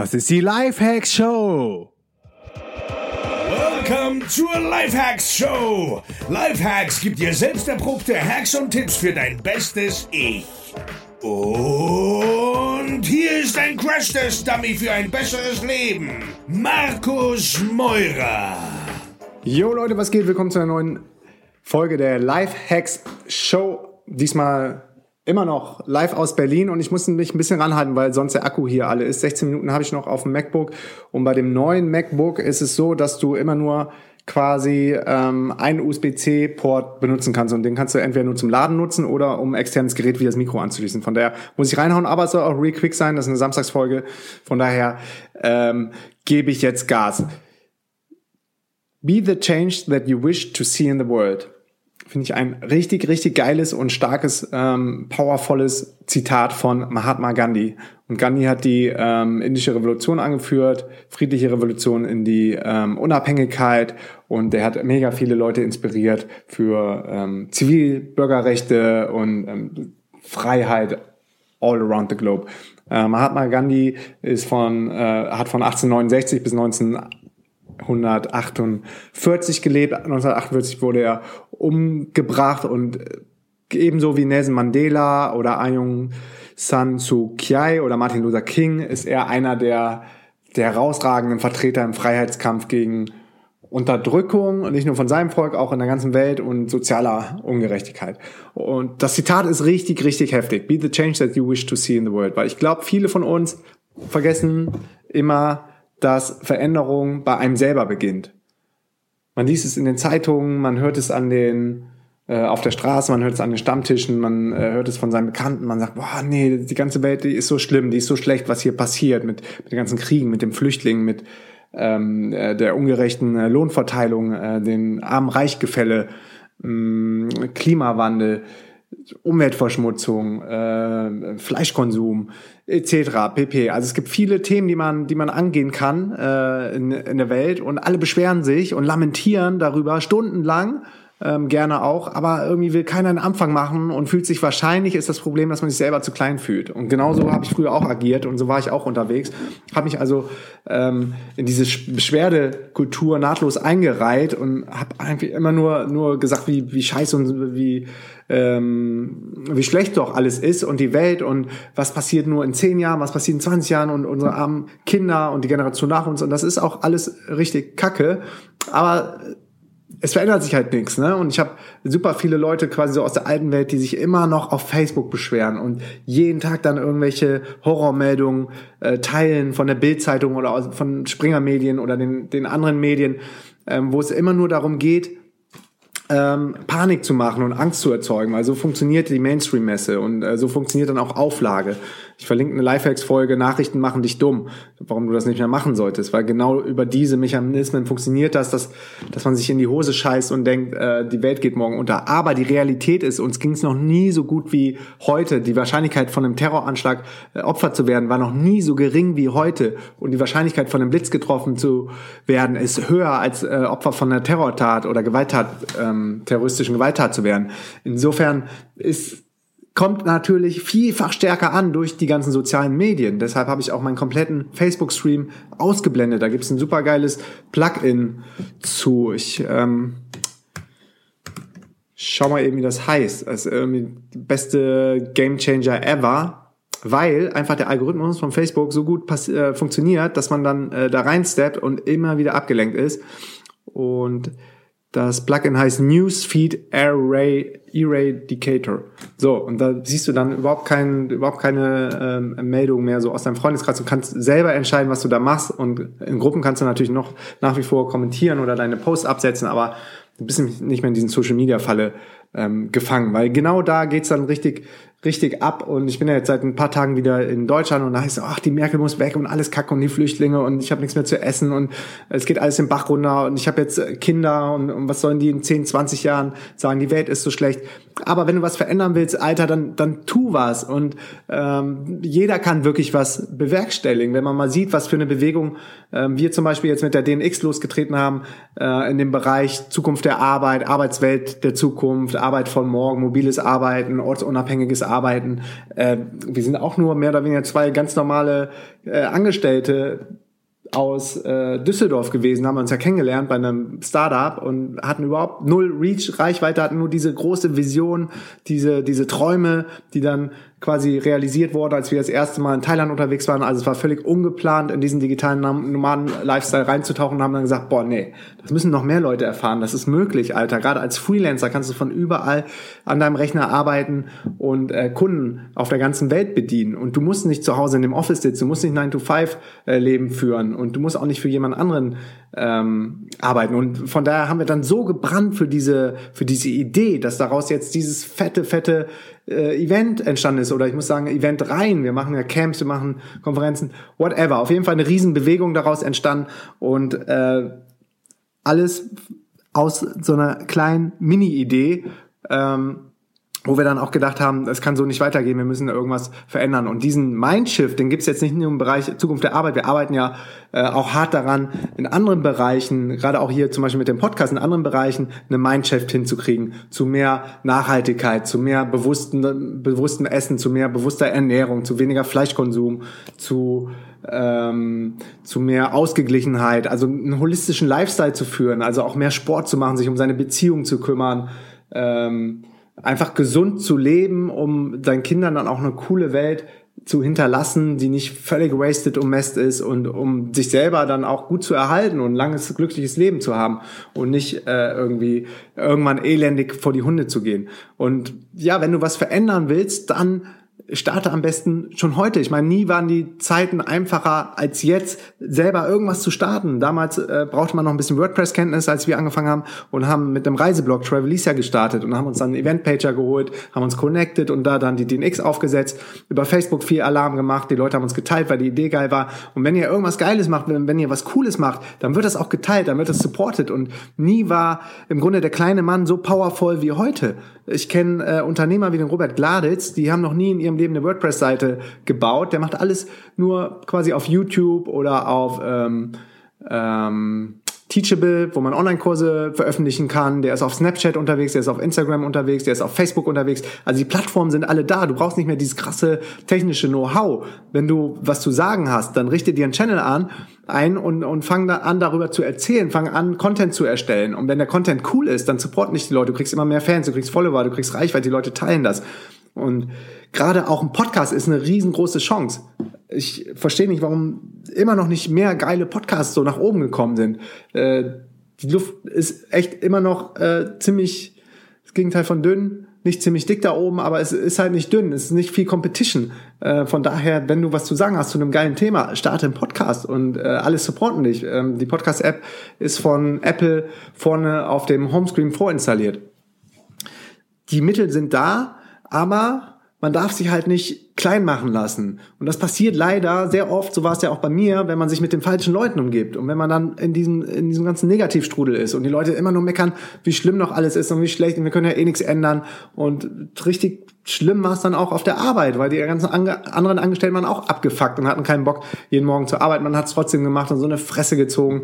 Das ist die Lifehacks Show. Welcome zur Lifehacks Show. Lifehacks gibt dir selbst erprobte Hacks und Tipps für dein bestes Ich. Und hier ist ein Crash-Test-Dummy für ein besseres Leben. Markus Meurer. Jo Leute, was geht? Willkommen zu einer neuen Folge der Lifehacks Show. Diesmal immer noch live aus Berlin und ich musste mich ein bisschen ranhalten, weil sonst der Akku hier alle ist. 16 Minuten habe ich noch auf dem MacBook und bei dem neuen MacBook ist es so, dass du immer nur quasi ähm, einen USB-C-Port benutzen kannst und den kannst du entweder nur zum Laden nutzen oder um externes Gerät wie das Mikro anzuschließen. Von daher muss ich reinhauen, aber es soll auch real quick sein. Das ist eine Samstagsfolge. Von daher ähm, gebe ich jetzt Gas. Be the change that you wish to see in the world finde ich ein richtig, richtig geiles und starkes, ähm, powervolles Zitat von Mahatma Gandhi. Und Gandhi hat die ähm, indische Revolution angeführt, friedliche Revolution in die ähm, Unabhängigkeit und der hat mega viele Leute inspiriert für ähm, Zivilbürgerrechte und ähm, Freiheit all around the globe. Äh, Mahatma Gandhi ist von, äh, hat von 1869 bis 19 1948 gelebt. 1948 wurde er umgebracht und ebenso wie Nelson Mandela oder Aung San Suu Kyi oder Martin Luther King ist er einer der, der herausragenden Vertreter im Freiheitskampf gegen Unterdrückung, nicht nur von seinem Volk, auch in der ganzen Welt und sozialer Ungerechtigkeit. Und das Zitat ist richtig, richtig heftig. Be the change that you wish to see in the world. Weil ich glaube, viele von uns vergessen immer, dass Veränderung bei einem selber beginnt. Man liest es in den Zeitungen, man hört es an den äh, auf der Straße, man hört es an den Stammtischen, man äh, hört es von seinen Bekannten, man sagt, boah, nee, die ganze Welt, die ist so schlimm, die ist so schlecht, was hier passiert mit, mit den ganzen Kriegen, mit den Flüchtlingen, mit ähm, äh, der ungerechten äh, Lohnverteilung, äh, den Arm-Reich-Gefälle, äh, Klimawandel, Umweltverschmutzung, äh, Fleischkonsum etc. pp. Also es gibt viele Themen, die man, die man angehen kann äh, in, in der Welt und alle beschweren sich und lamentieren darüber stundenlang ähm, gerne auch, aber irgendwie will keiner einen Anfang machen und fühlt sich wahrscheinlich ist das Problem, dass man sich selber zu klein fühlt. Und genauso habe ich früher auch agiert und so war ich auch unterwegs. Habe mich also ähm, in diese Beschwerdekultur nahtlos eingereiht und habe eigentlich immer nur nur gesagt, wie wie scheiße und wie ähm, wie schlecht doch alles ist und die Welt und was passiert nur in zehn Jahren, was passiert in 20 Jahren und unsere armen Kinder und die Generation nach uns und das ist auch alles richtig Kacke. Aber es verändert sich halt nichts, ne? Und ich habe super viele Leute quasi so aus der alten Welt, die sich immer noch auf Facebook beschweren und jeden Tag dann irgendwelche Horrormeldungen äh, teilen von der Bildzeitung oder von Springer Medien oder den, den anderen Medien, ähm, wo es immer nur darum geht, ähm, Panik zu machen und Angst zu erzeugen, weil so funktioniert die Mainstream-Messe und äh, so funktioniert dann auch Auflage. Ich verlinke eine Lifehacks-Folge, Nachrichten machen dich dumm, warum du das nicht mehr machen solltest, weil genau über diese Mechanismen funktioniert das, dass, dass man sich in die Hose scheißt und denkt, äh, die Welt geht morgen unter. Aber die Realität ist, uns ging es noch nie so gut wie heute. Die Wahrscheinlichkeit von einem Terroranschlag äh, Opfer zu werden, war noch nie so gering wie heute. Und die Wahrscheinlichkeit von einem Blitz getroffen zu werden, ist höher als äh, Opfer von einer Terrortat oder Gewalttat, ähm, terroristischen Gewalttat zu werden. Insofern ist kommt natürlich vielfach stärker an durch die ganzen sozialen Medien. Deshalb habe ich auch meinen kompletten Facebook-Stream ausgeblendet. Da gibt es ein super geiles Plugin zu. Ich ähm, schau mal eben, wie das heißt. Das ist irgendwie beste Gamechanger ever, weil einfach der Algorithmus von Facebook so gut äh, funktioniert, dass man dann äh, da reinsteppt und immer wieder abgelenkt ist. Und das Plugin heißt Newsfeed Array Eradicator. So, und da siehst du dann überhaupt, kein, überhaupt keine ähm, Meldung mehr so aus deinem Freundeskreis und kannst selber entscheiden, was du da machst. Und in Gruppen kannst du natürlich noch nach wie vor kommentieren oder deine Posts absetzen, aber du bist nicht mehr in diesen Social Media Falle ähm, gefangen, weil genau da geht's dann richtig richtig ab und ich bin ja jetzt seit ein paar Tagen wieder in Deutschland und da heißt es, ach, die Merkel muss weg und alles kacke und die Flüchtlinge und ich habe nichts mehr zu essen und es geht alles im Bach runter und ich habe jetzt Kinder und, und, was sollen die in 10, 20 Jahren sagen, die Welt ist so schlecht. Aber wenn du was verändern willst, Alter, dann, dann tu was und ähm, jeder kann wirklich was bewerkstelligen. Wenn man mal sieht, was für eine Bewegung ähm, wir zum Beispiel jetzt mit der DNX losgetreten haben, äh, in dem Bereich Zukunft der Arbeit, Arbeitswelt der Zukunft, Arbeit von morgen, mobiles Arbeiten, ortsunabhängiges. Äh, wir sind auch nur mehr oder weniger zwei ganz normale äh, Angestellte aus äh, Düsseldorf gewesen, haben uns ja kennengelernt bei einem Startup und hatten überhaupt null Reach, Reichweite, hatten nur diese große Vision, diese, diese Träume, die dann quasi realisiert wurde, als wir das erste Mal in Thailand unterwegs waren. Also es war völlig ungeplant, in diesen digitalen Nomaden-Lifestyle reinzutauchen und haben dann gesagt, boah, nee, das müssen noch mehr Leute erfahren. Das ist möglich, Alter. Gerade als Freelancer kannst du von überall an deinem Rechner arbeiten und äh, Kunden auf der ganzen Welt bedienen. Und du musst nicht zu Hause in dem Office sitzen, du musst nicht 9-to-5-Leben äh, führen und du musst auch nicht für jemand anderen ähm, arbeiten. Und von daher haben wir dann so gebrannt für diese, für diese Idee, dass daraus jetzt dieses fette, fette äh, Event entstanden ist. Oder ich muss sagen, Event rein. Wir machen ja Camps, wir machen Konferenzen, whatever. Auf jeden Fall eine Riesenbewegung daraus entstanden und äh, alles aus so einer kleinen Mini-Idee. Ähm, wo wir dann auch gedacht haben, es kann so nicht weitergehen, wir müssen irgendwas verändern. Und diesen Mindshift, den gibt's jetzt nicht nur im Bereich Zukunft der Arbeit, wir arbeiten ja äh, auch hart daran, in anderen Bereichen, gerade auch hier zum Beispiel mit dem Podcast, in anderen Bereichen eine Mindshift hinzukriegen, zu mehr Nachhaltigkeit, zu mehr bewussten, bewusstem Essen, zu mehr bewusster Ernährung, zu weniger Fleischkonsum, zu ähm, zu mehr Ausgeglichenheit, also einen holistischen Lifestyle zu führen, also auch mehr Sport zu machen, sich um seine Beziehung zu kümmern. Ähm, einfach gesund zu leben, um deinen Kindern dann auch eine coole Welt zu hinterlassen, die nicht völlig wasted und messed ist und um sich selber dann auch gut zu erhalten und ein langes, glückliches Leben zu haben und nicht äh, irgendwie irgendwann elendig vor die Hunde zu gehen. Und ja, wenn du was verändern willst, dann starte am besten schon heute. Ich meine, nie waren die Zeiten einfacher als jetzt, selber irgendwas zu starten. Damals äh, brauchte man noch ein bisschen WordPress-Kenntnis, als wir angefangen haben und haben mit dem Reiseblog Travelisa gestartet und haben uns dann einen Eventpager geholt, haben uns connected und da dann die DNX aufgesetzt, über Facebook viel Alarm gemacht, die Leute haben uns geteilt, weil die Idee geil war. Und wenn ihr irgendwas Geiles macht, wenn, wenn ihr was Cooles macht, dann wird das auch geteilt, dann wird das supported und nie war im Grunde der kleine Mann so powerful wie heute. Ich kenne äh, Unternehmer wie den Robert Gladitz, die haben noch nie in ihrem Leben eine WordPress-Seite gebaut. Der macht alles nur quasi auf YouTube oder auf ähm, ähm, Teachable, wo man Online-Kurse veröffentlichen kann. Der ist auf Snapchat unterwegs, der ist auf Instagram unterwegs, der ist auf Facebook unterwegs. Also die Plattformen sind alle da. Du brauchst nicht mehr dieses krasse technische Know-how. Wenn du was zu sagen hast, dann richte dir einen Channel an ein und, und fang da an, darüber zu erzählen, fang an, Content zu erstellen. Und wenn der Content cool ist, dann support nicht die Leute. Du kriegst immer mehr Fans, du kriegst Follower, du kriegst Reichweite, die Leute teilen das. Und gerade auch ein Podcast ist eine riesengroße Chance. Ich verstehe nicht, warum immer noch nicht mehr geile Podcasts so nach oben gekommen sind. Äh, die Luft ist echt immer noch äh, ziemlich das Gegenteil von dünn. Nicht ziemlich dick da oben, aber es ist halt nicht dünn. Es ist nicht viel Competition. Äh, von daher, wenn du was zu sagen hast zu einem geilen Thema, starte einen Podcast und äh, alles supporten dich. Ähm, die Podcast-App ist von Apple vorne auf dem Homescreen vorinstalliert. Die Mittel sind da, aber man darf sich halt nicht klein machen lassen. Und das passiert leider sehr oft, so war es ja auch bei mir, wenn man sich mit den falschen Leuten umgibt. Und wenn man dann in diesem, in diesem ganzen Negativstrudel ist und die Leute immer nur meckern, wie schlimm noch alles ist und wie schlecht und wir können ja eh nichts ändern. Und richtig schlimm war es dann auch auf der Arbeit, weil die ganzen anderen Angestellten waren auch abgefuckt und hatten keinen Bock, jeden Morgen zur Arbeit. Man hat es trotzdem gemacht und so eine Fresse gezogen.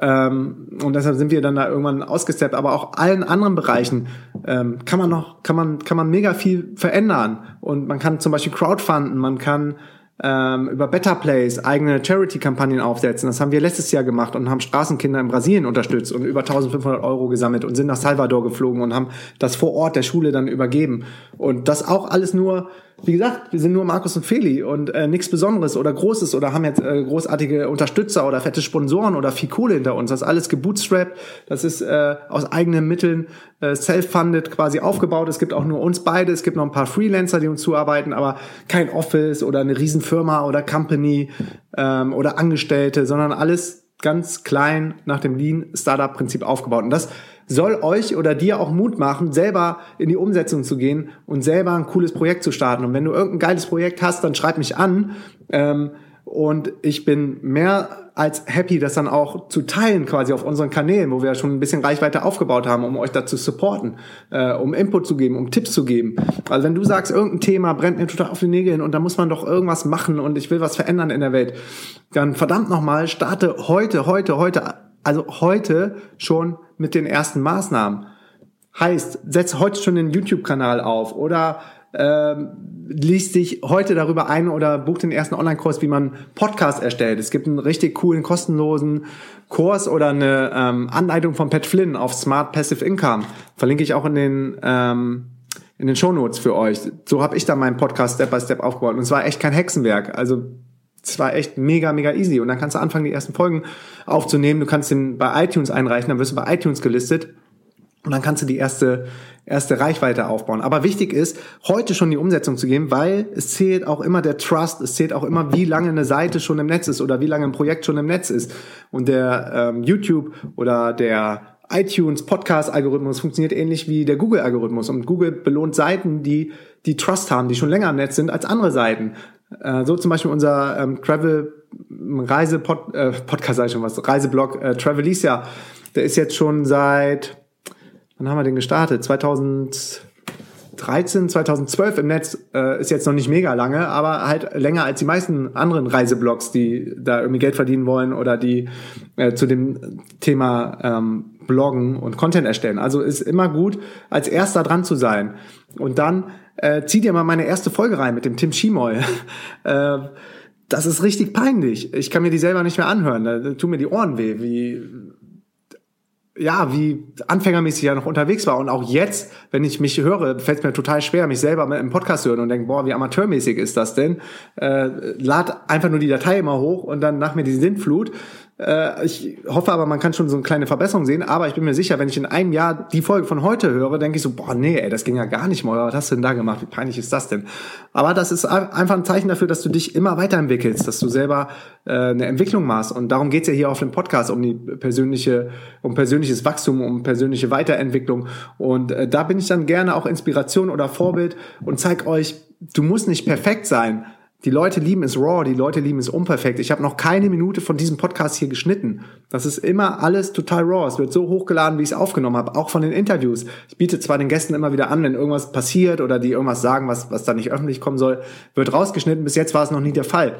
Ähm, und deshalb sind wir dann da irgendwann ausgesteppt. Aber auch allen anderen Bereichen ähm, kann man noch, kann man, kann man mega viel verändern. Und man kann zum Beispiel crowdfunden, man kann ähm, über Better Place eigene Charity-Kampagnen aufsetzen. Das haben wir letztes Jahr gemacht und haben Straßenkinder in Brasilien unterstützt und über 1500 Euro gesammelt und sind nach Salvador geflogen und haben das vor Ort der Schule dann übergeben. Und das auch alles nur wie gesagt, wir sind nur Markus und Feli und äh, nichts Besonderes oder Großes oder haben jetzt äh, großartige Unterstützer oder fette Sponsoren oder viel Kohle hinter uns. Das ist alles gebootstrapped, das ist äh, aus eigenen Mitteln äh, self-funded quasi aufgebaut. Es gibt auch nur uns beide, es gibt noch ein paar Freelancer, die uns zuarbeiten, aber kein Office oder eine Riesenfirma oder Company ähm, oder Angestellte, sondern alles ganz klein nach dem Lean Startup Prinzip aufgebaut. Und das soll euch oder dir auch Mut machen, selber in die Umsetzung zu gehen und selber ein cooles Projekt zu starten. Und wenn du irgendein geiles Projekt hast, dann schreib mich an. Ähm, und ich bin mehr als happy, das dann auch zu teilen quasi auf unseren Kanälen, wo wir schon ein bisschen Reichweite aufgebaut haben, um euch dazu supporten, äh, um Input zu geben, um Tipps zu geben. Also wenn du sagst, irgendein Thema brennt mir total auf die Nägel und da muss man doch irgendwas machen und ich will was verändern in der Welt, dann verdammt nochmal, starte heute, heute, heute, also heute schon mit den ersten Maßnahmen. Heißt, setz heute schon den YouTube-Kanal auf oder ähm, liest dich heute darüber ein oder bucht den ersten Online-Kurs, wie man Podcast erstellt. Es gibt einen richtig coolen, kostenlosen Kurs oder eine ähm, Anleitung von Pat Flynn auf Smart Passive Income. Verlinke ich auch in den ähm, in den Shownotes für euch. So habe ich dann meinen Podcast Step by Step aufgebaut. Und es war echt kein Hexenwerk. Also es war echt mega, mega easy. Und dann kannst du anfangen, die ersten Folgen aufzunehmen. Du kannst den bei iTunes einreichen, dann wirst du bei iTunes gelistet. Und dann kannst du die erste, erste Reichweite aufbauen. Aber wichtig ist, heute schon die Umsetzung zu geben, weil es zählt auch immer der Trust, es zählt auch immer, wie lange eine Seite schon im Netz ist oder wie lange ein Projekt schon im Netz ist. Und der ähm, YouTube oder der iTunes Podcast-Algorithmus funktioniert ähnlich wie der Google-Algorithmus. Und Google belohnt Seiten, die die Trust haben, die schon länger im Netz sind als andere Seiten. Äh, so zum Beispiel unser ähm, Travel Reise -Pod, äh, Podcast, sag ich schon was, Reiseblog äh, Travelicia. Der ist jetzt schon seit, wann haben wir den gestartet? 2013, 2012 im Netz. Äh, ist jetzt noch nicht mega lange, aber halt länger als die meisten anderen Reiseblogs, die da irgendwie Geld verdienen wollen oder die äh, zu dem Thema ähm, bloggen und Content erstellen. Also ist immer gut, als erster dran zu sein. Und dann äh, zieh dir mal meine erste Folge rein mit dem Tim Schimoy. äh, das ist richtig peinlich. Ich kann mir die selber nicht mehr anhören. Da tun mir die Ohren weh, wie ja, wie anfängermäßig ja noch unterwegs war. Und auch jetzt, wenn ich mich höre, fällt es mir total schwer, mich selber im Podcast zu hören und denke, boah, wie amateurmäßig ist das denn? Äh, lad einfach nur die Datei immer hoch und dann nach mir die Sintflut. Äh, ich hoffe aber, man kann schon so eine kleine Verbesserung sehen. Aber ich bin mir sicher, wenn ich in einem Jahr die Folge von heute höre, denke ich so, boah, nee, ey, das ging ja gar nicht mal. Was hast du denn da gemacht? Wie peinlich ist das denn? Aber das ist einfach ein Zeichen dafür, dass du dich immer weiterentwickelst, dass du selber äh, eine Entwicklung machst. Und darum geht's ja hier auf dem Podcast, um die persönliche, um persönliches Wachstum, um persönliche Weiterentwicklung. Und äh, da bin ich dann gerne auch Inspiration oder Vorbild und zeig euch, du musst nicht perfekt sein die Leute lieben es raw, die Leute lieben es unperfekt. Ich habe noch keine Minute von diesem Podcast hier geschnitten. Das ist immer alles total raw. Es wird so hochgeladen, wie ich es aufgenommen habe, auch von den Interviews. Ich biete zwar den Gästen immer wieder an, wenn irgendwas passiert oder die irgendwas sagen, was, was da nicht öffentlich kommen soll, wird rausgeschnitten. Bis jetzt war es noch nie der Fall.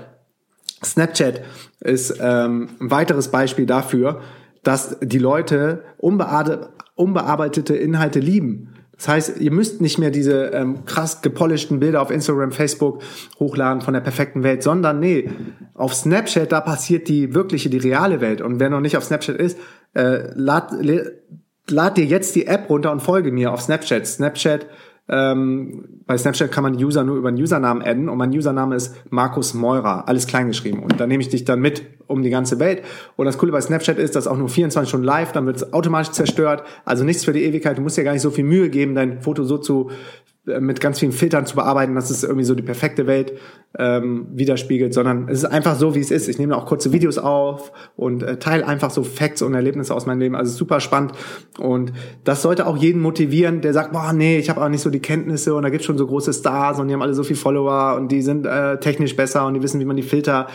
Snapchat ist ähm, ein weiteres Beispiel dafür, dass die Leute unbearbeitete Inhalte lieben. Das heißt, ihr müsst nicht mehr diese ähm, krass gepolischten Bilder auf Instagram, Facebook hochladen von der perfekten Welt, sondern nee, auf Snapchat, da passiert die wirkliche, die reale Welt. Und wer noch nicht auf Snapchat ist, äh, lad, lad dir jetzt die App runter und folge mir auf Snapchat. Snapchat ähm, bei Snapchat kann man User nur über einen Usernamen adden und mein Username ist Markus Meurer, alles klein geschrieben. Und da nehme ich dich dann mit um die ganze Welt. Und das Coole bei Snapchat ist, dass auch nur 24 Stunden live, dann wird es automatisch zerstört. Also nichts für die Ewigkeit. Du musst dir gar nicht so viel Mühe geben, dein Foto so zu mit ganz vielen Filtern zu bearbeiten, dass es irgendwie so die perfekte Welt ähm, widerspiegelt, sondern es ist einfach so, wie es ist. Ich nehme auch kurze Videos auf und äh, teile einfach so Facts und Erlebnisse aus meinem Leben. Also super spannend und das sollte auch jeden motivieren, der sagt, boah, nee, ich habe auch nicht so die Kenntnisse und da gibt's schon so große Stars und die haben alle so viel Follower und die sind äh, technisch besser und die wissen, wie man die Filter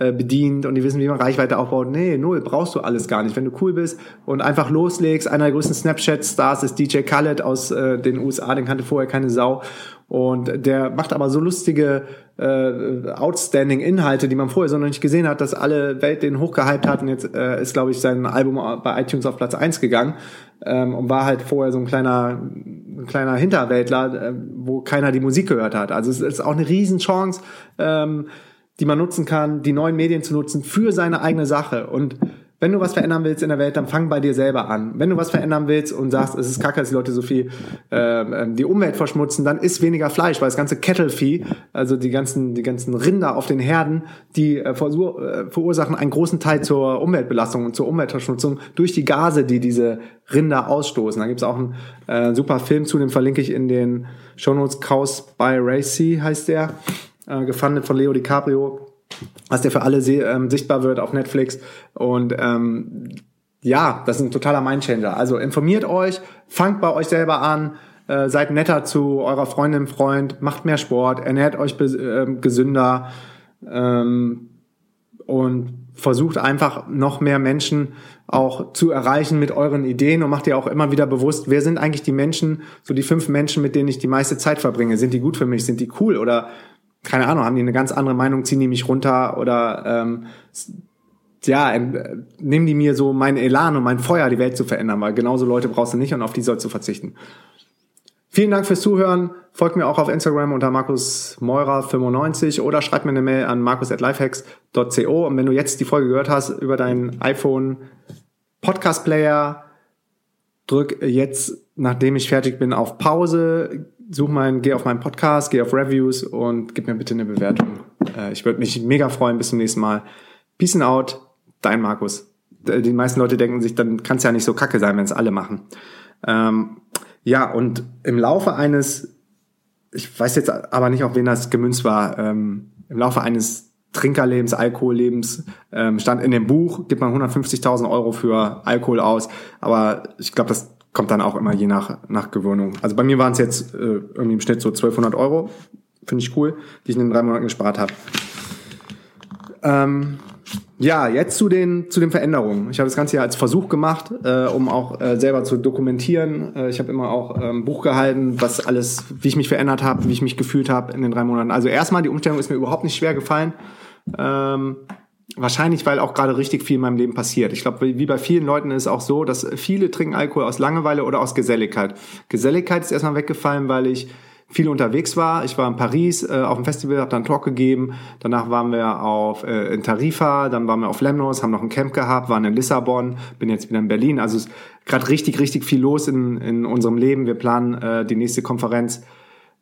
äh, bedient und die wissen, wie man Reichweite aufbaut. Nee, null, brauchst du alles gar nicht. Wenn du cool bist und einfach loslegst, einer der größten Snapchat-Stars ist DJ Khaled aus äh, den USA, den kannte vorher keine Sau. Und der macht aber so lustige, äh, outstanding Inhalte, die man vorher so noch nicht gesehen hat, dass alle Welt den hochgehypt hat. Und jetzt äh, ist, glaube ich, sein Album bei iTunes auf Platz eins gegangen. Ähm, und war halt vorher so ein kleiner, ein kleiner Hinterwäldler, äh, wo keiner die Musik gehört hat. Also es ist auch eine Riesenchance, ähm, die man nutzen kann, die neuen Medien zu nutzen für seine eigene Sache. Und wenn du was verändern willst in der Welt, dann fang bei dir selber an. Wenn du was verändern willst und sagst, es ist kacke, dass die Leute so viel äh, die Umwelt verschmutzen, dann isst weniger Fleisch, weil das ganze Kettlevieh, also die ganzen, die ganzen Rinder auf den Herden, die äh, verursachen einen großen Teil zur Umweltbelastung und zur Umweltverschmutzung durch die Gase, die diese Rinder ausstoßen. Da gibt es auch einen äh, super Film zu, den verlinke ich in den Shownotes. Chaos by Racy heißt der äh, gefundet von Leo DiCaprio, was der für alle ähm, sichtbar wird auf Netflix. Und ähm, ja, das ist ein totaler Mindchanger. Also informiert euch, fangt bei euch selber an, äh, seid netter zu eurer Freundin, Freund, macht mehr Sport, ernährt euch äh, gesünder ähm, und versucht einfach noch mehr Menschen auch zu erreichen mit euren Ideen und macht ihr auch immer wieder bewusst, wer sind eigentlich die Menschen, so die fünf Menschen, mit denen ich die meiste Zeit verbringe. Sind die gut für mich? Sind die cool? Oder keine Ahnung, haben die eine ganz andere Meinung, ziehen die mich runter oder ähm, ja, äh, nehmen die mir so mein Elan und mein Feuer, die Welt zu verändern, weil genauso Leute brauchst du nicht und auf die sollst du verzichten. Vielen Dank fürs Zuhören. Folgt mir auch auf Instagram unter markusmeurer95 oder schreibt mir eine Mail an markus.lifehacks.co. Und wenn du jetzt die Folge gehört hast über deinen iPhone Podcast Player, drück jetzt, nachdem ich fertig bin, auf Pause, such mein, geh auf meinen Podcast, geh auf Reviews und gib mir bitte eine Bewertung. Äh, ich würde mich mega freuen. Bis zum nächsten Mal. Peace and out. Dein Markus. Die meisten Leute denken sich, dann kann es ja nicht so kacke sein, wenn es alle machen. Ähm, ja, und im Laufe eines, ich weiß jetzt aber nicht, auf wen das gemünzt war, ähm, im Laufe eines Trinkerlebens, Alkohollebens, ähm, stand in dem Buch, gibt man 150.000 Euro für Alkohol aus, aber ich glaube, das kommt dann auch immer je nach, nach Gewöhnung. Also bei mir waren es jetzt äh, irgendwie im Schnitt so 1200 Euro, finde ich cool, die ich in den drei Monaten gespart habe. Ähm, ja, jetzt zu den, zu den Veränderungen. Ich habe das Ganze ja als Versuch gemacht, äh, um auch äh, selber zu dokumentieren. Äh, ich habe immer auch ein ähm, Buch gehalten, was alles, wie ich mich verändert habe, wie ich mich gefühlt habe in den drei Monaten. Also erstmal, die Umstellung ist mir überhaupt nicht schwer gefallen. Ähm, wahrscheinlich, weil auch gerade richtig viel in meinem Leben passiert. Ich glaube, wie bei vielen Leuten ist es auch so, dass viele trinken Alkohol aus Langeweile oder aus Geselligkeit. Geselligkeit ist erstmal weggefallen, weil ich viel unterwegs war. Ich war in Paris äh, auf dem Festival, habe dann Talk gegeben. Danach waren wir auf äh, in Tarifa, dann waren wir auf Lemnos, haben noch ein Camp gehabt, waren in Lissabon, bin jetzt wieder in Berlin. Also es ist gerade richtig, richtig viel los in, in unserem Leben. Wir planen äh, die nächste Konferenz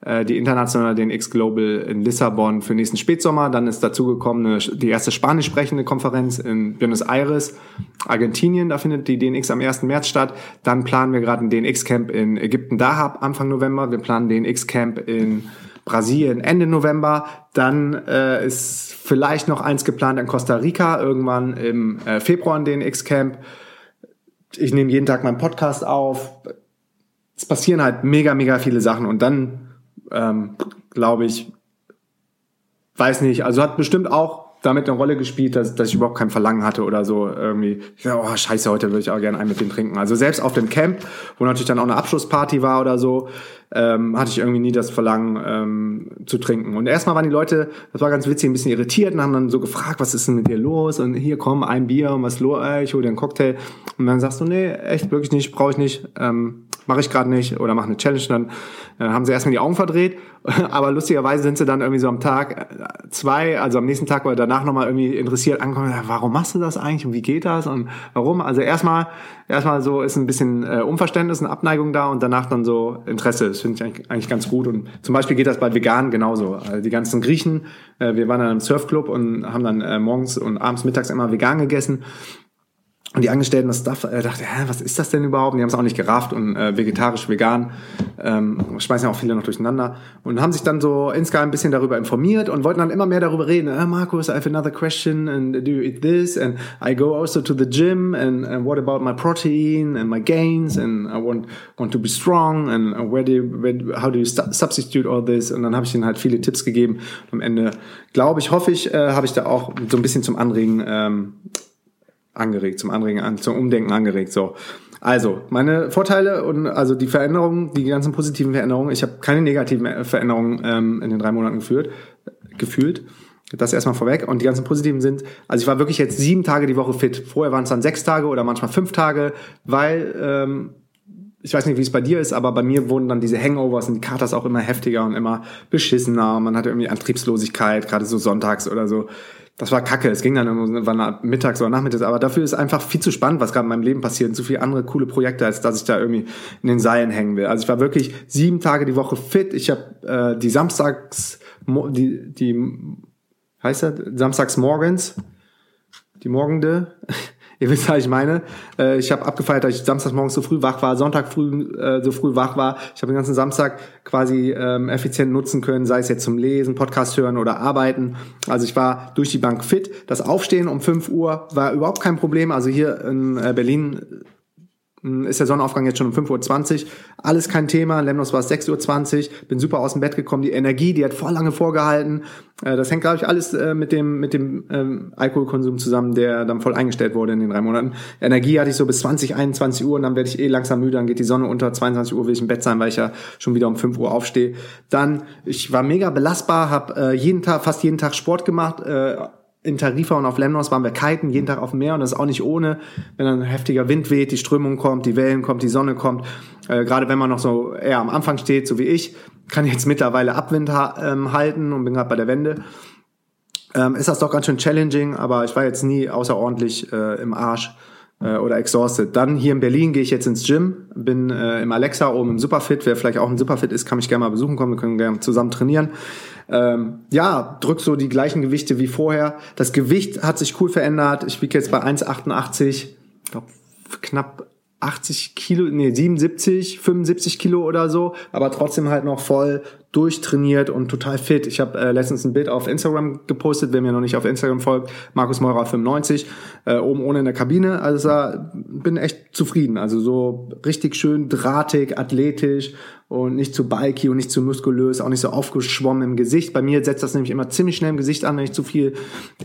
die internationale DNX Global in Lissabon für nächsten Spätsommer. Dann ist dazugekommen die erste spanisch sprechende Konferenz in Buenos Aires, Argentinien. Da findet die DNX am 1. März statt. Dann planen wir gerade ein DNX-Camp in Ägypten, Dahab, Anfang November. Wir planen DNX-Camp in Brasilien Ende November. Dann äh, ist vielleicht noch eins geplant in Costa Rica, irgendwann im äh, Februar ein DNX-Camp. Ich nehme jeden Tag meinen Podcast auf. Es passieren halt mega, mega viele Sachen. Und dann ähm, glaube ich, weiß nicht, also hat bestimmt auch damit eine Rolle gespielt, dass, dass ich überhaupt kein Verlangen hatte oder so irgendwie. Dachte, oh scheiße, heute würde ich auch gerne einen mit dem trinken. Also selbst auf dem Camp, wo natürlich dann auch eine Abschlussparty war oder so, ähm, hatte ich irgendwie nie das Verlangen ähm, zu trinken. Und erstmal waren die Leute, das war ganz witzig, ein bisschen irritiert und haben dann so gefragt, was ist denn mit dir los? Und hier komm, ein Bier und was los? Äh, ich hole dir einen Cocktail. Und dann sagst du, nee, echt wirklich nicht, brauche ich nicht. Ähm, mache ich gerade nicht oder mache eine Challenge, dann äh, haben sie erstmal die Augen verdreht, aber lustigerweise sind sie dann irgendwie so am Tag äh, zwei, also am nächsten Tag oder danach nochmal irgendwie interessiert angekommen, warum machst du das eigentlich und wie geht das und warum? Also erstmal erstmal so ist ein bisschen äh, Unverständnis, eine Abneigung da und danach dann so Interesse. Das finde ich eigentlich, eigentlich ganz gut und zum Beispiel geht das bei Veganen genauso. Also die ganzen Griechen, äh, wir waren dann im Surfclub und haben dann äh, morgens und abends mittags immer vegan gegessen und die Angestellten, das äh, dachte, hä, was ist das denn überhaupt? Und die haben es auch nicht gerafft und äh, vegetarisch, vegan, ähm, schmeißen ja auch viele noch durcheinander. Und haben sich dann so insgeheim ein bisschen darüber informiert und wollten dann immer mehr darüber reden. Äh, Markus, I have another question and do you eat this? And I go also to the gym and, and what about my protein and my gains and I want, want to be strong and where do you, where, how do you substitute all this? Und dann habe ich ihnen halt viele Tipps gegeben. Am Ende, glaube ich, hoffe ich, äh, habe ich da auch so ein bisschen zum Anregen ähm, angeregt, zum Anregen, zum Umdenken angeregt. So. Also, meine Vorteile und also die Veränderungen, die ganzen positiven Veränderungen, ich habe keine negativen Veränderungen ähm, in den drei Monaten geführt, gefühlt. Das erstmal vorweg. Und die ganzen positiven sind, also ich war wirklich jetzt sieben Tage die Woche fit. Vorher waren es dann sechs Tage oder manchmal fünf Tage, weil ähm, ich weiß nicht, wie es bei dir ist, aber bei mir wurden dann diese Hangovers und die Katers auch immer heftiger und immer beschissener. Man hatte irgendwie Antriebslosigkeit, gerade so sonntags oder so das war kacke. Es ging dann irgendwann mittags oder nachmittags, aber dafür ist einfach viel zu spannend, was gerade in meinem Leben passiert und so viele andere coole Projekte, als dass ich da irgendwie in den Seilen hängen will. Also ich war wirklich sieben Tage die Woche fit. Ich habe äh, die Samstags, die, die heißt das, Samstags morgens, die Morgende, Ihr wisst, was ich meine. Äh, ich habe abgefeiert, dass ich samstags morgens so früh wach war, Sonntag früh äh, so früh wach war. Ich habe den ganzen Samstag quasi ähm, effizient nutzen können, sei es jetzt zum Lesen, Podcast hören oder arbeiten. Also ich war durch die Bank fit. Das Aufstehen um 5 Uhr war überhaupt kein Problem. Also hier in äh, Berlin ist der Sonnenaufgang jetzt schon um 5.20 Uhr. Alles kein Thema. Lemnos war es 6.20 Uhr. Bin super aus dem Bett gekommen. Die Energie, die hat voll lange vorgehalten. Äh, das hängt, glaube ich, alles äh, mit dem, mit dem ähm, Alkoholkonsum zusammen, der dann voll eingestellt wurde in den drei Monaten. Energie hatte ich so bis 20, 21 Uhr und dann werde ich eh langsam müde. Dann geht die Sonne unter. 22 Uhr will ich im Bett sein, weil ich ja schon wieder um 5 Uhr aufstehe. Dann, ich war mega belastbar, habe äh, jeden Tag, fast jeden Tag Sport gemacht in Tarifa und auf Lemnos waren wir kiten, jeden Tag auf dem Meer und das ist auch nicht ohne, wenn dann ein heftiger Wind weht, die Strömung kommt, die Wellen kommt, die Sonne kommt. Äh, Gerade wenn man noch so eher am Anfang steht, so wie ich, kann jetzt mittlerweile Abwind ha ähm, halten und bin gerade bei der Wende. Ähm, ist das doch ganz schön challenging, aber ich war jetzt nie außerordentlich äh, im Arsch äh, oder exhausted. Dann hier in Berlin gehe ich jetzt ins Gym, bin äh, im Alexa oben im Superfit. Wer vielleicht auch im Superfit ist, kann mich gerne mal besuchen kommen. Wir können gerne zusammen trainieren. Ähm, ja, drück so die gleichen Gewichte wie vorher. Das Gewicht hat sich cool verändert. Ich wiege jetzt bei 1,88, glaube knapp 80 Kilo, nee, 77, 75 Kilo oder so, aber trotzdem halt noch voll durchtrainiert und total fit. Ich habe äh, letztens ein Bild auf Instagram gepostet, wer mir noch nicht auf Instagram folgt, Markus Meurer 95, äh, oben ohne in der Kabine. Also bin echt zufrieden. Also so richtig schön drahtig, athletisch und nicht zu bulky und nicht zu muskulös, auch nicht so aufgeschwommen im Gesicht. Bei mir setzt das nämlich immer ziemlich schnell im Gesicht an, wenn ich zu viel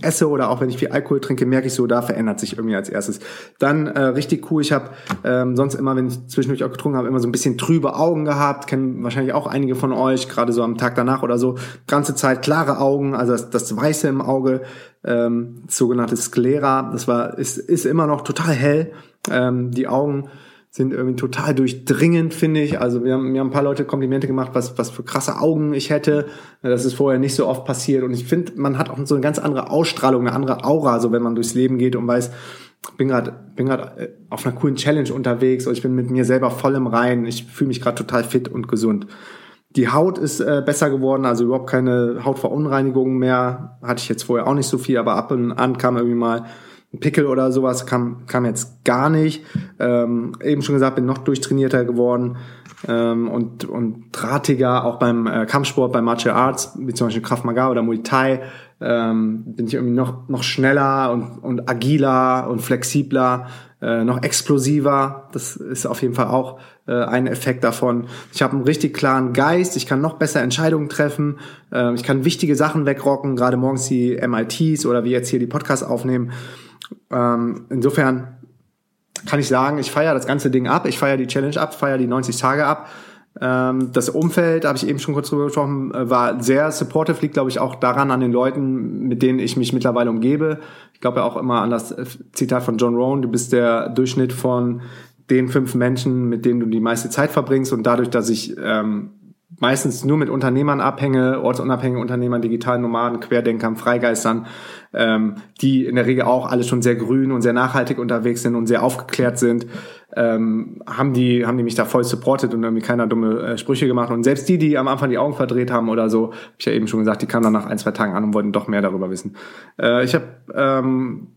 esse oder auch wenn ich viel Alkohol trinke, merke ich so, da verändert sich irgendwie als erstes. Dann äh, richtig cool, ich habe ähm, sonst immer, wenn ich zwischendurch auch getrunken habe, immer so ein bisschen trübe Augen gehabt, kennen wahrscheinlich auch einige von euch, gerade so am Tag danach oder so, ganze Zeit klare Augen, also das, das Weiße im Auge, ähm, sogenannte Sklera, das war, ist, ist immer noch total hell, ähm, die Augen sind irgendwie total durchdringend, finde ich. Also wir haben, mir haben ein paar Leute Komplimente gemacht, was, was für krasse Augen ich hätte. Das ist vorher nicht so oft passiert. Und ich finde, man hat auch so eine ganz andere Ausstrahlung, eine andere Aura, so wenn man durchs Leben geht und weiß, bin gerade bin gerade äh, auf einer coolen Challenge unterwegs und ich bin mit mir selber voll im Reinen. Ich fühle mich gerade total fit und gesund. Die Haut ist äh, besser geworden, also überhaupt keine Hautverunreinigungen mehr. Hatte ich jetzt vorher auch nicht so viel, aber ab und an kam irgendwie mal ein Pickel oder sowas kam, kam jetzt gar nicht. Ähm, eben schon gesagt, bin noch durchtrainierter geworden ähm, und, und drahtiger, auch beim äh, Kampfsport, beim Martial Arts, wie zum Beispiel Krav Maga oder Muay Thai, ähm, bin ich irgendwie noch, noch schneller und, und agiler und flexibler, äh, noch explosiver. Das ist auf jeden Fall auch äh, ein Effekt davon. Ich habe einen richtig klaren Geist, ich kann noch besser Entscheidungen treffen, äh, ich kann wichtige Sachen wegrocken, gerade morgens die MITs oder wie jetzt hier die Podcasts aufnehmen. Ähm, insofern kann ich sagen, ich feiere das ganze Ding ab, ich feiere die Challenge ab, feiere die 90 Tage ab. Ähm, das Umfeld, habe ich eben schon kurz drüber gesprochen, äh, war sehr supportive, liegt glaube ich auch daran an den Leuten, mit denen ich mich mittlerweile umgebe. Ich glaube ja auch immer an das äh, Zitat von John Rohn, du bist der Durchschnitt von den fünf Menschen, mit denen du die meiste Zeit verbringst und dadurch, dass ich ähm, meistens nur mit Unternehmern abhänge, ortsunabhängigen Unternehmern, digitalen Nomaden, Querdenkern, Freigeistern, ähm, die in der Regel auch alle schon sehr grün und sehr nachhaltig unterwegs sind und sehr aufgeklärt sind, ähm, haben die haben die mich da voll supportet und irgendwie keiner dumme äh, Sprüche gemacht und selbst die, die am Anfang die Augen verdreht haben oder so, habe ich ja eben schon gesagt, die kamen dann nach ein zwei Tagen an und wollten doch mehr darüber wissen. Äh, ich habe ähm,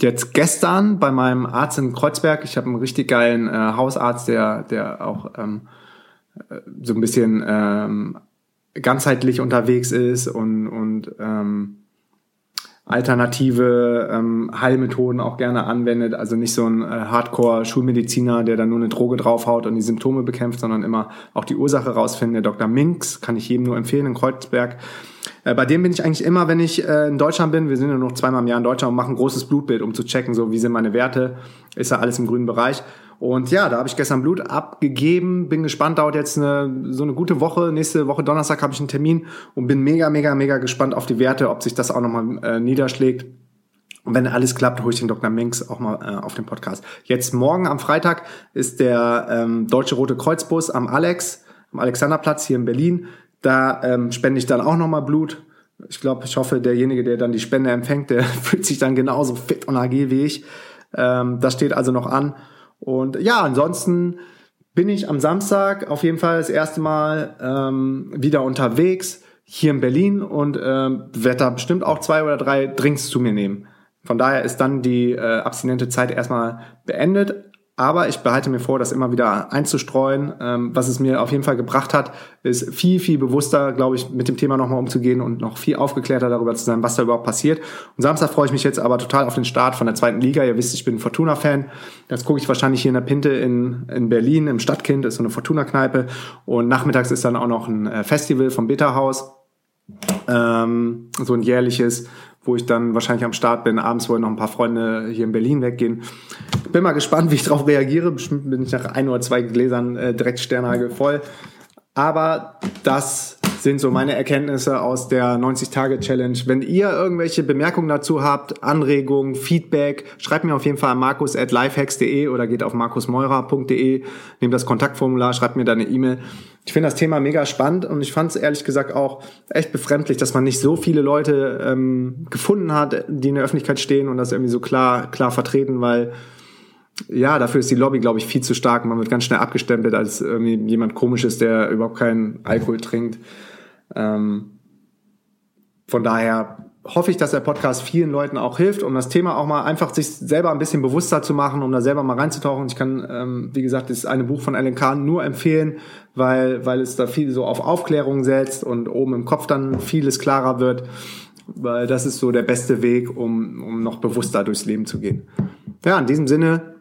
jetzt gestern bei meinem Arzt in Kreuzberg, ich habe einen richtig geilen äh, Hausarzt, der der auch ähm, äh, so ein bisschen ähm, ganzheitlich unterwegs ist und und ähm, alternative ähm, Heilmethoden auch gerne anwendet. Also nicht so ein äh, Hardcore-Schulmediziner, der dann nur eine Droge draufhaut und die Symptome bekämpft, sondern immer auch die Ursache rausfinden. Der Dr. Minks kann ich jedem nur empfehlen in Kreuzberg. Äh, bei dem bin ich eigentlich immer, wenn ich äh, in Deutschland bin, wir sind ja noch zweimal im Jahr in Deutschland und machen ein großes Blutbild, um zu checken, so wie sind meine Werte, ist da alles im grünen Bereich. Und ja, da habe ich gestern Blut abgegeben, bin gespannt, dauert jetzt eine, so eine gute Woche. Nächste Woche Donnerstag habe ich einen Termin und bin mega, mega, mega gespannt auf die Werte, ob sich das auch nochmal äh, niederschlägt. Und wenn alles klappt, hole ich den Dr. Minks auch mal äh, auf den Podcast. Jetzt morgen am Freitag ist der ähm, Deutsche Rote Kreuzbus am Alex, am Alexanderplatz hier in Berlin. Da ähm, spende ich dann auch nochmal Blut. Ich glaube, ich hoffe, derjenige, der dann die Spende empfängt, der fühlt sich dann genauso fit und agil wie ich. Ähm, das steht also noch an. Und ja, ansonsten bin ich am Samstag auf jeden Fall das erste Mal ähm, wieder unterwegs hier in Berlin und ähm, werde da bestimmt auch zwei oder drei Drinks zu mir nehmen. Von daher ist dann die äh, abstinente Zeit erstmal beendet. Aber ich behalte mir vor, das immer wieder einzustreuen. Ähm, was es mir auf jeden Fall gebracht hat, ist viel, viel bewusster, glaube ich, mit dem Thema nochmal umzugehen und noch viel aufgeklärter darüber zu sein, was da überhaupt passiert. Und Samstag freue ich mich jetzt aber total auf den Start von der zweiten Liga. Ihr wisst, ich bin Fortuna-Fan. Das gucke ich wahrscheinlich hier in der Pinte in, in Berlin, im Stadtkind, ist so eine Fortuna-Kneipe. Und nachmittags ist dann auch noch ein äh, Festival vom Beta-Haus. Ähm, so ein jährliches wo ich dann wahrscheinlich am Start bin. Abends wollen noch ein paar Freunde hier in Berlin weggehen. Bin mal gespannt, wie ich darauf reagiere. Bestimmt bin ich nach ein oder zwei Gläsern äh, direkt Sternhagel voll. Aber das sind so meine Erkenntnisse aus der 90-Tage-Challenge. Wenn ihr irgendwelche Bemerkungen dazu habt, Anregungen, Feedback, schreibt mir auf jeden Fall an markus.lifehacks.de oder geht auf markusmeurer.de, nehmt das Kontaktformular, schreibt mir da eine E-Mail. Ich finde das Thema mega spannend und ich fand es ehrlich gesagt auch echt befremdlich, dass man nicht so viele Leute ähm, gefunden hat, die in der Öffentlichkeit stehen und das irgendwie so klar, klar vertreten, weil ja, dafür ist die Lobby, glaube ich, viel zu stark. Man wird ganz schnell abgestempelt als irgendwie jemand komisches, der überhaupt keinen Alkohol trinkt. Ähm, von daher hoffe ich, dass der Podcast vielen Leuten auch hilft, um das Thema auch mal einfach sich selber ein bisschen bewusster zu machen, um da selber mal reinzutauchen. Ich kann, ähm, wie gesagt, das eine Buch von Alan Kahn nur empfehlen, weil, weil es da viel so auf Aufklärung setzt und oben im Kopf dann vieles klarer wird, weil das ist so der beste Weg, um, um noch bewusster durchs Leben zu gehen. Ja, in diesem Sinne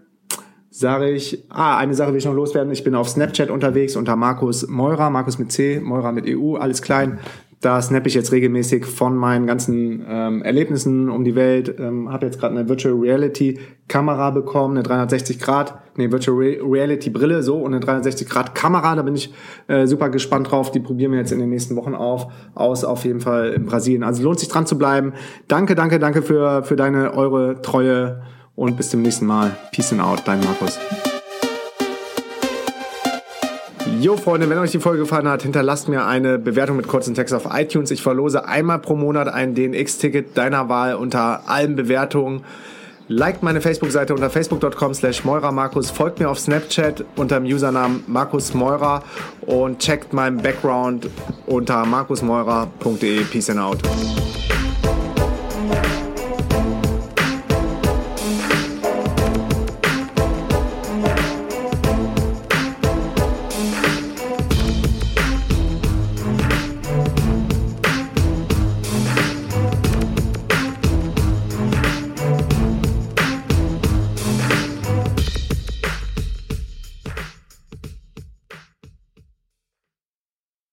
sage ich, ah, eine Sache will ich noch loswerden. Ich bin auf Snapchat unterwegs unter Markus Meurer, Markus mit C, Meurer mit EU, alles klein. Da snap ich jetzt regelmäßig von meinen ganzen ähm, Erlebnissen um die Welt. Ähm, habe jetzt gerade eine Virtual Reality Kamera bekommen, eine 360 Grad, nee, Virtual Reality Brille so und eine 360 Grad Kamera. Da bin ich äh, super gespannt drauf. Die probieren wir jetzt in den nächsten Wochen auf, aus, auf jeden Fall in Brasilien. Also lohnt sich dran zu bleiben. Danke, danke, danke für, für deine, eure treue und bis zum nächsten Mal. Peace and out, dein Markus. Jo Freunde, wenn euch die Folge gefallen hat, hinterlasst mir eine Bewertung mit kurzen Text auf iTunes. Ich verlose einmal pro Monat ein DNX-Ticket deiner Wahl unter allen Bewertungen. Liked meine Facebook-Seite unter facebook.com slash Markus, folgt mir auf Snapchat unter dem Usernamen Markus Meurer und checkt meinen Background unter markusmeurer.de. Peace and out.